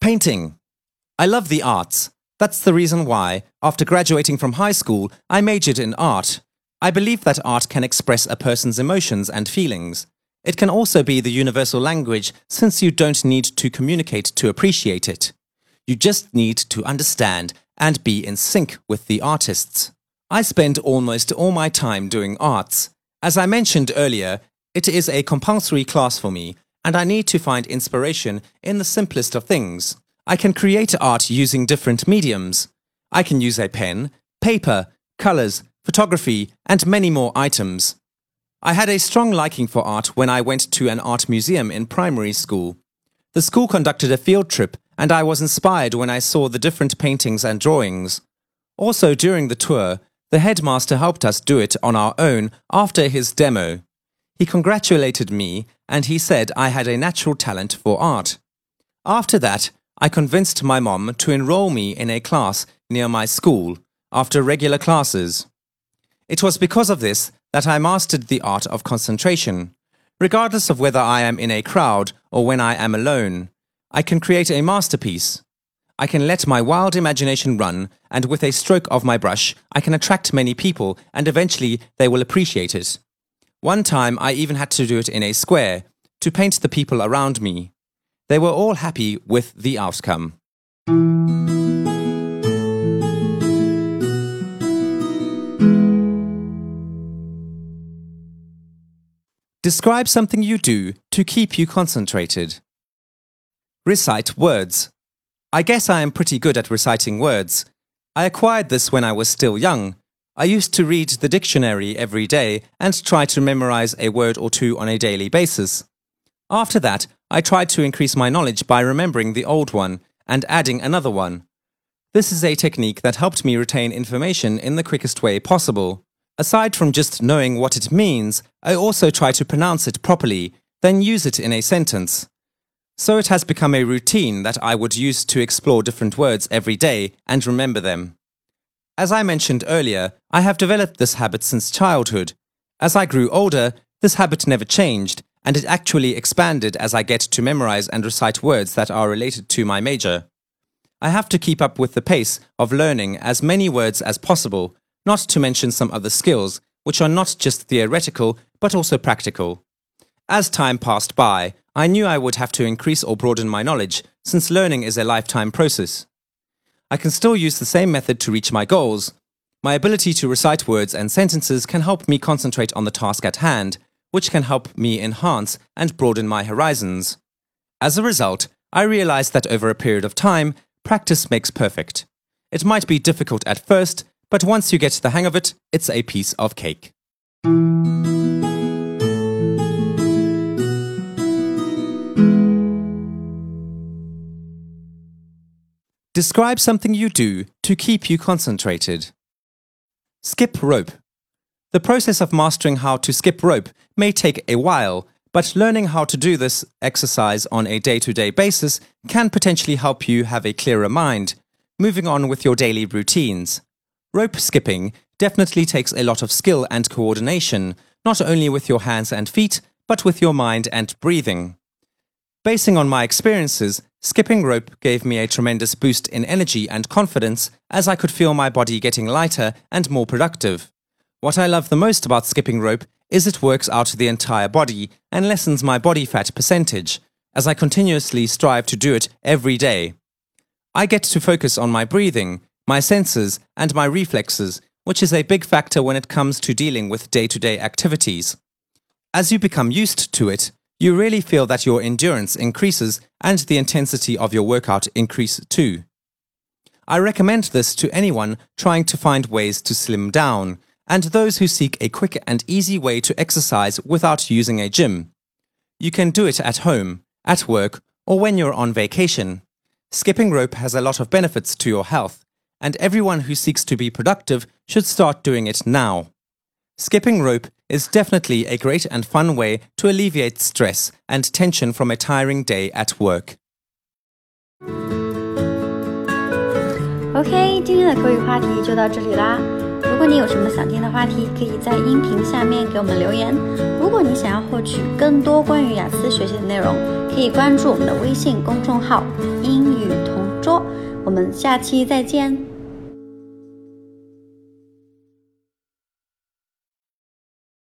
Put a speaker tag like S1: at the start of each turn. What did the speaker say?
S1: Painting. I love the arts. That's the reason why, after graduating from high school, I majored in art. I believe that art can express a person's emotions and feelings. It can also be the universal language since you don't need to communicate to appreciate it. You just need to understand and be in sync with the artists. I spend almost all my time doing arts. As I mentioned earlier, it is a compulsory class for me, and I need to find inspiration in the simplest of things. I can create art using different mediums. I can use a pen, paper, colors, photography, and many more items. I had a strong liking for art when I went to an art museum in primary school. The school conducted a field trip, and I was inspired when I saw the different paintings and drawings. Also, during the tour, the headmaster helped us do it on our own after his demo. He congratulated me and he said I had a natural talent for art. After that, I convinced my mom to enroll me in a class near my school after regular classes. It was because of this that I mastered the art of concentration. Regardless of whether I am in a crowd or when I am alone, I can create a masterpiece. I can let my wild imagination run, and with a stroke of my brush, I can attract many people, and eventually they will appreciate it. One time I even had to do it in a square to paint the people around me. They were all happy with the outcome. Describe something you do to keep you concentrated. Recite words. I guess I am pretty good at reciting words. I acquired this when I was still young, I used to read the dictionary every day and try to memorize a word or two on a daily basis. After that, I tried to increase my knowledge by remembering the old one and adding another one. This is a technique that helped me retain information in the quickest way possible. Aside from just knowing what it means, I also try to pronounce it properly, then use it in a sentence. So it has become a routine that I would use to explore different words every day and remember them. As I mentioned earlier, I have developed this habit since childhood. As I grew older, this habit never changed, and it actually expanded as I get to memorize and recite words that are related to my major. I have to keep up with the pace of learning as many words as possible, not to mention some other skills, which are not just theoretical, but also practical. As time passed by, I knew I would have to increase or broaden my knowledge, since learning is a lifetime process. I can still use the same method to reach my goals. My ability to recite words and sentences can help me concentrate on the task at hand, which can help me enhance and broaden my horizons. As a result, I realized that over a period of time, practice makes perfect. It might be difficult at first, but once you get the hang of it, it's a piece of cake. Describe something you do to keep you concentrated. Skip rope. The process of mastering how to skip rope may take a while, but learning how to do this exercise on a day to day basis can potentially help you have a clearer mind, moving on with your daily routines. Rope skipping definitely takes a lot of skill and coordination, not only with your hands and feet, but with your mind and breathing. Basing on my experiences, skipping rope gave me a tremendous boost in energy and confidence as I could feel my body getting lighter and more productive. What I love the most about skipping rope is it works out the entire body and lessens my body fat percentage, as I continuously strive to do it every day. I get to focus on my breathing, my senses, and my reflexes, which is a big factor when it comes to dealing with day to day activities. As you become used to it, you really feel that your endurance increases and the intensity of your workout increase too. I recommend this to anyone trying to find ways to slim down and those who seek a quick and easy way to exercise without using a gym. You can do it at home, at work, or when you're on vacation. skipping rope has a lot of benefits to your health, and everyone who seeks to be productive should start doing it now. Skipping rope is definitely a great and fun way to alleviate stress and tension from a tiring day at work.
S2: OK，今天的口语话题就到这里啦。如果你有什么想听的话题，可以在音频下面给我们留言。如果你想要获取更多关于雅思学习的内容，可以关注我们的微信公众号“英语同桌”。我们下期再见。